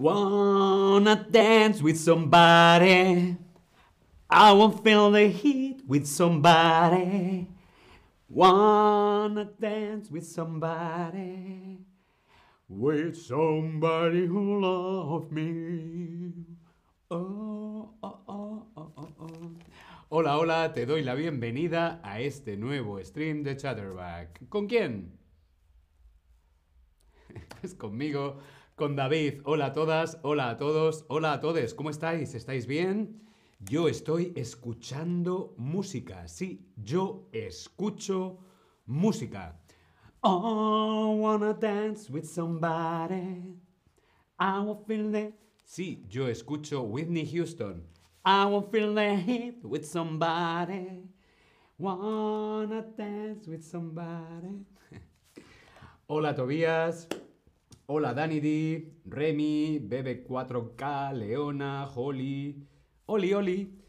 Wanna dance with somebody. I won't feel the heat with somebody. Wanna dance with somebody. With somebody who loves me. Oh, oh, oh, oh, oh, oh. Hola, hola, te doy la bienvenida a este nuevo stream de Chatterback. ¿Con quién? Es conmigo, con David. Hola a todas, hola a todos, hola a todos. ¿Cómo estáis? ¿Estáis bien? Yo estoy escuchando música. Sí, yo escucho música. Oh, wanna dance with somebody. I will feel the... Sí, yo escucho Whitney Houston. I will feel the heat with somebody. Wanna dance with somebody. Hola Tobías. Hola Danny D, Remy, Bebe4K, Leona, Holly, Oli Oli,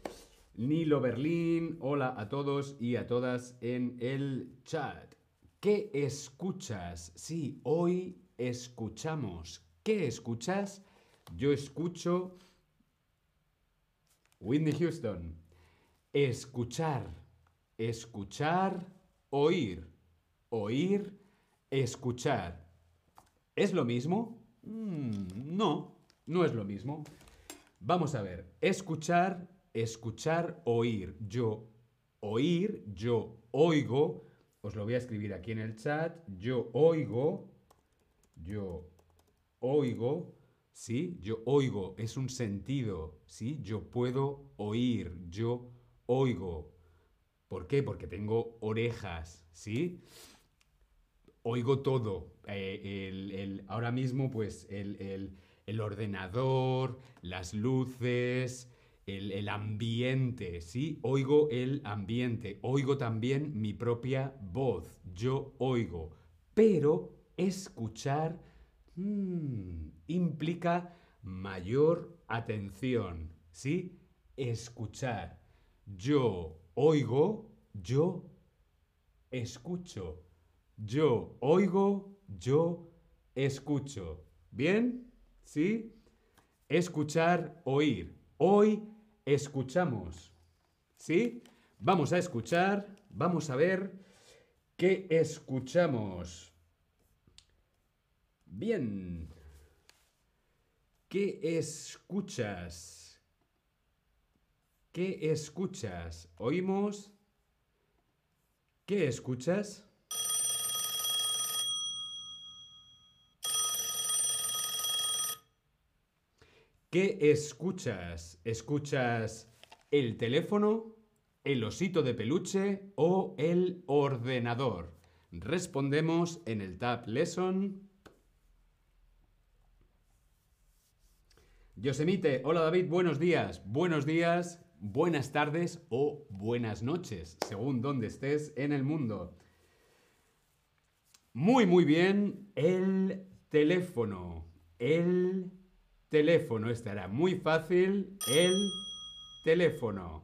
Nilo Berlín. Hola a todos y a todas en el chat. ¿Qué escuchas? Sí, hoy escuchamos. ¿Qué escuchas? Yo escucho Whitney Houston. Escuchar. Escuchar. Oír. Oír. Escuchar. ¿Es lo mismo? Mm, no, no es lo mismo. Vamos a ver. Escuchar, escuchar, oír. Yo oír, yo oigo. Os lo voy a escribir aquí en el chat. Yo oigo. Yo oigo. ¿Sí? Yo oigo. Es un sentido. ¿Sí? Yo puedo oír. Yo oigo. ¿Por qué? Porque tengo orejas. ¿Sí? Oigo todo. Eh, el- ahora mismo, pues, el, ordenador, las luces, el, el ambiente, ¿sí? Oigo el ambiente. Oigo también mi propia voz. Yo oigo. Pero escuchar mm, implica mayor atención, ¿sí? Escuchar. Yo oigo, yo escucho. Yo oigo, yo escucho. ¿Bien? ¿Sí? Escuchar, oír. Hoy escuchamos. ¿Sí? Vamos a escuchar, vamos a ver qué escuchamos. Bien. ¿Qué escuchas? ¿Qué escuchas? ¿Oímos? ¿Qué escuchas? ¿Qué escuchas? ¿Escuchas el teléfono, el osito de peluche o el ordenador? Respondemos en el Tab Lesson. Yosemite, hola David, buenos días, buenos días, buenas tardes o buenas noches, según donde estés en el mundo. Muy, muy bien, el teléfono, el teléfono, estará muy fácil, el teléfono.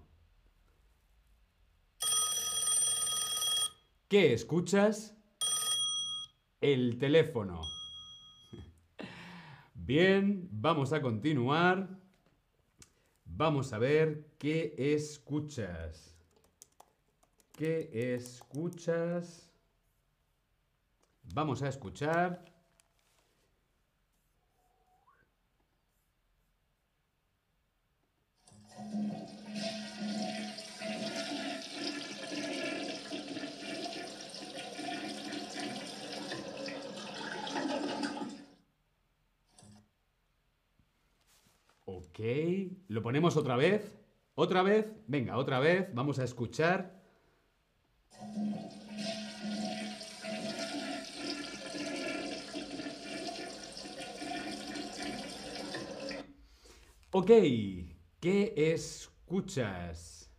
¿Qué escuchas? El teléfono. Bien, vamos a continuar. Vamos a ver qué escuchas. ¿Qué escuchas? Vamos a escuchar. Ok, lo ponemos otra vez. Otra vez, venga, otra vez. Vamos a escuchar. Ok, ¿qué escuchas?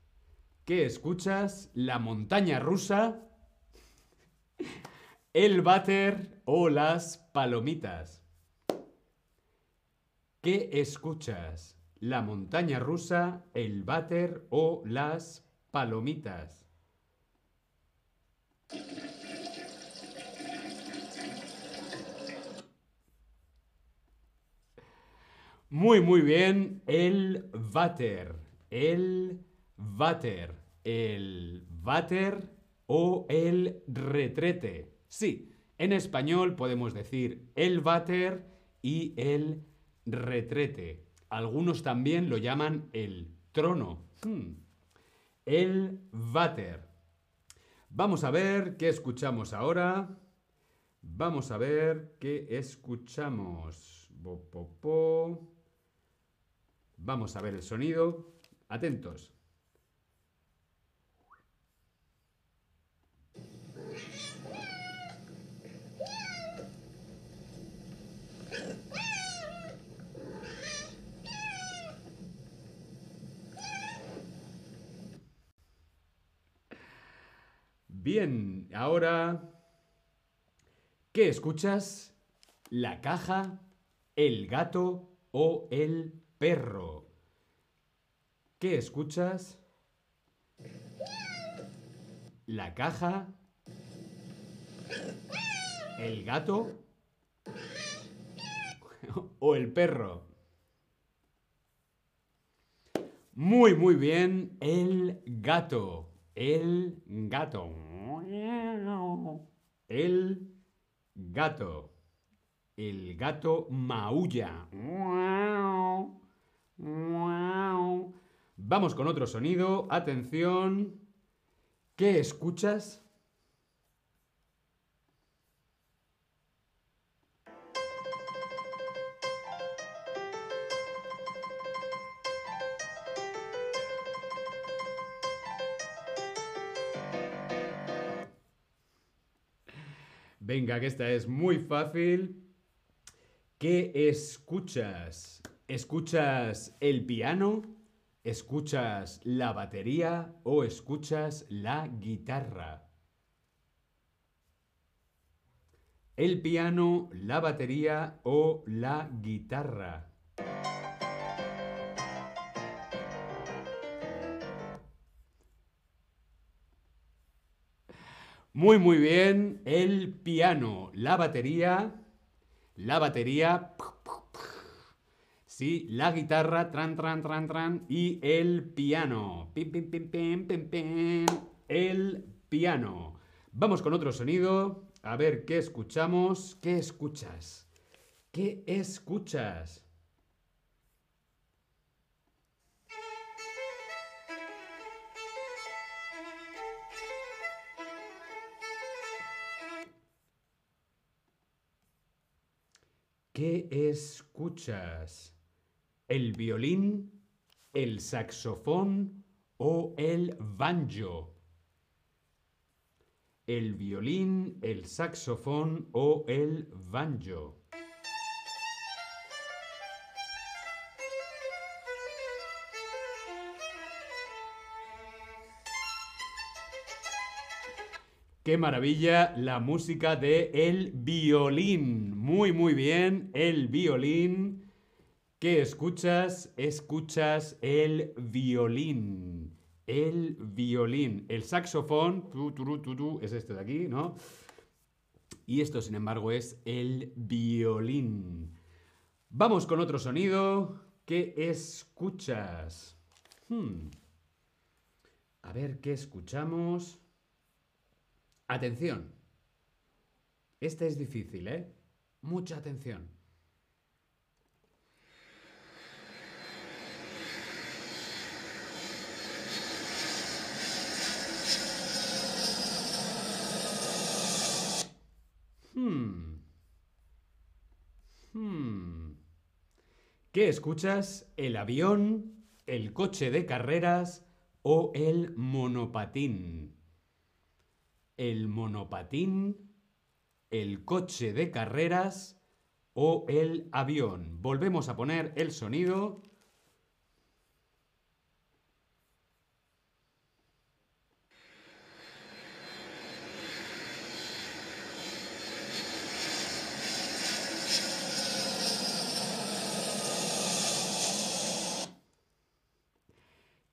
¿Qué escuchas? ¿La montaña rusa? ¿El váter o las palomitas? ¿Qué escuchas? ¿La montaña rusa, el váter o las palomitas? Muy, muy bien. El váter. El váter. El váter o el retrete. Sí, en español podemos decir el váter y el retrete. Algunos también lo llaman el trono. Hmm. El váter. Vamos a ver qué escuchamos ahora. Vamos a ver qué escuchamos. Vamos a ver el sonido. Atentos. Bien, ahora, ¿qué escuchas? ¿La caja, el gato o el perro? ¿Qué escuchas? ¿La caja, el gato o el perro? Muy, muy bien, el gato. El gato. El gato. El gato maulla. Vamos con otro sonido. Atención. ¿Qué escuchas? Venga, que esta es muy fácil. ¿Qué escuchas? ¿Escuchas el piano? ¿Escuchas la batería o escuchas la guitarra? El piano, la batería o la guitarra. Muy, muy bien. El piano, la batería, la batería, sí, la guitarra, tran, tran, tran, tran, y el piano. Pim, pim, pim, pim, pim, pim. El piano. Vamos con otro sonido. A ver qué escuchamos. ¿Qué escuchas? ¿Qué escuchas? ¿Qué escuchas? ¿El violín, el saxofón o el banjo? El violín, el saxofón o el banjo. Qué maravilla la música de el violín. Muy, muy bien, el violín. ¿Qué escuchas? Escuchas el violín. El violín. El saxofón, tu, es este de aquí, ¿no? Y esto, sin embargo, es el violín. Vamos con otro sonido. ¿Qué escuchas? Hmm. A ver, ¿qué escuchamos? Atención. Este es difícil, ¿eh? Mucha atención. Hmm. Hmm. ¿Qué escuchas? ¿El avión, el coche de carreras o el monopatín? el monopatín, el coche de carreras o el avión. Volvemos a poner el sonido.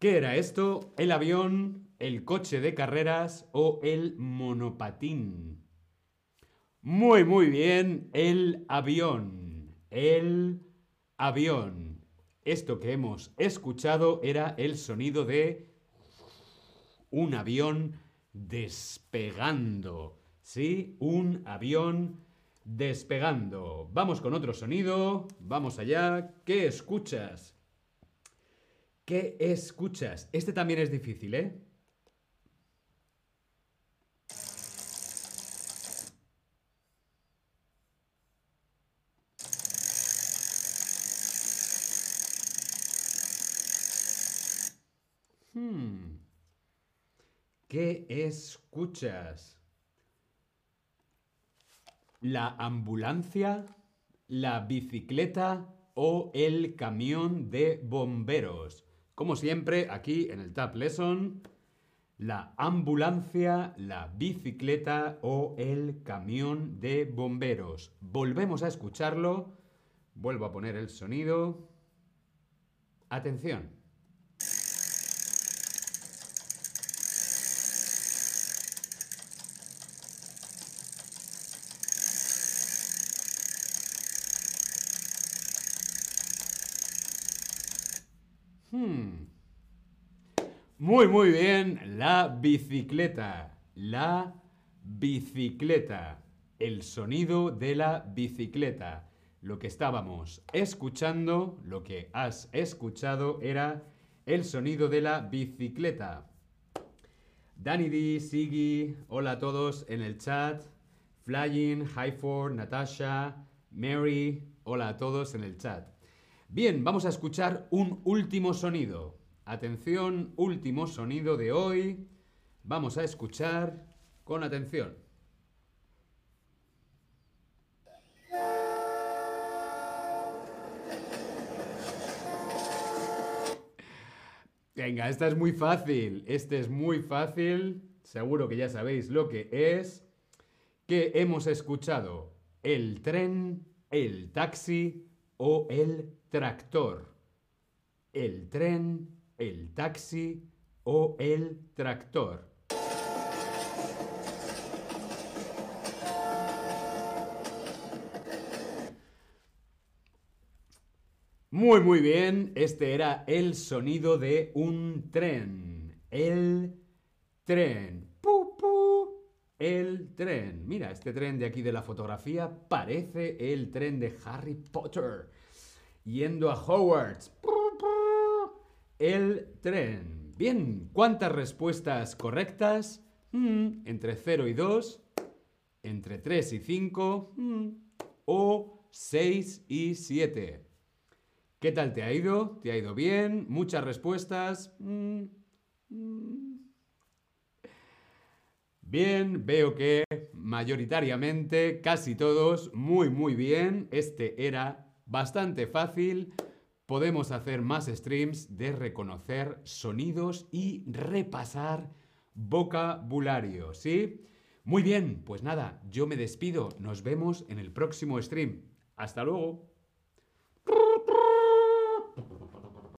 ¿Qué era esto? El avión, el coche de carreras o el monopatín. Muy, muy bien, el avión. El avión. Esto que hemos escuchado era el sonido de un avión despegando. ¿Sí? Un avión despegando. Vamos con otro sonido. Vamos allá. ¿Qué escuchas? ¿Qué escuchas? Este también es difícil, ¿eh? Hmm. ¿Qué escuchas? ¿La ambulancia, la bicicleta o el camión de bomberos? Como siempre, aquí en el Tab Lesson, la ambulancia, la bicicleta o el camión de bomberos. Volvemos a escucharlo. Vuelvo a poner el sonido. Atención. Hmm. Muy, bien. La bicicleta. La bicicleta. El sonido de la bicicleta. Lo que estábamos escuchando, lo que has escuchado era el sonido de la bicicleta. Danny D, Siggy, hola a todos en el chat. Flying, Highford, Natasha, Mary, hola a todos en el chat. Bien, vamos a escuchar un último sonido. Atención, último sonido de hoy. Vamos a escuchar con atención. Venga, esta es muy fácil. Este es muy fácil. Seguro que ya sabéis lo que es. Que hemos escuchado el tren, el taxi o el tractor. El tren, el taxi o el tractor. Muy, muy bien. Este era el sonido de un tren. El tren. ¡Pu, pu! El tren. Mira, este tren de aquí de la fotografía parece el tren de Harry Potter. Yendo a Hogwarts. El tren. Bien, ¿cuántas respuestas correctas? Mm, entre 0 y 2. Entre 3 y 5. Mm, o 6 y 7. ¿Qué tal te ha ido? ¿Te ha ido bien? ¿Muchas respuestas? Mm. Bien, veo que mayoritariamente, casi todos, muy muy bien. Este era bastante fácil. Podemos hacer más streams de reconocer sonidos y repasar vocabulario, ¿sí? Muy bien, pues nada, yo me despido. Nos vemos en el próximo stream. Hasta luego.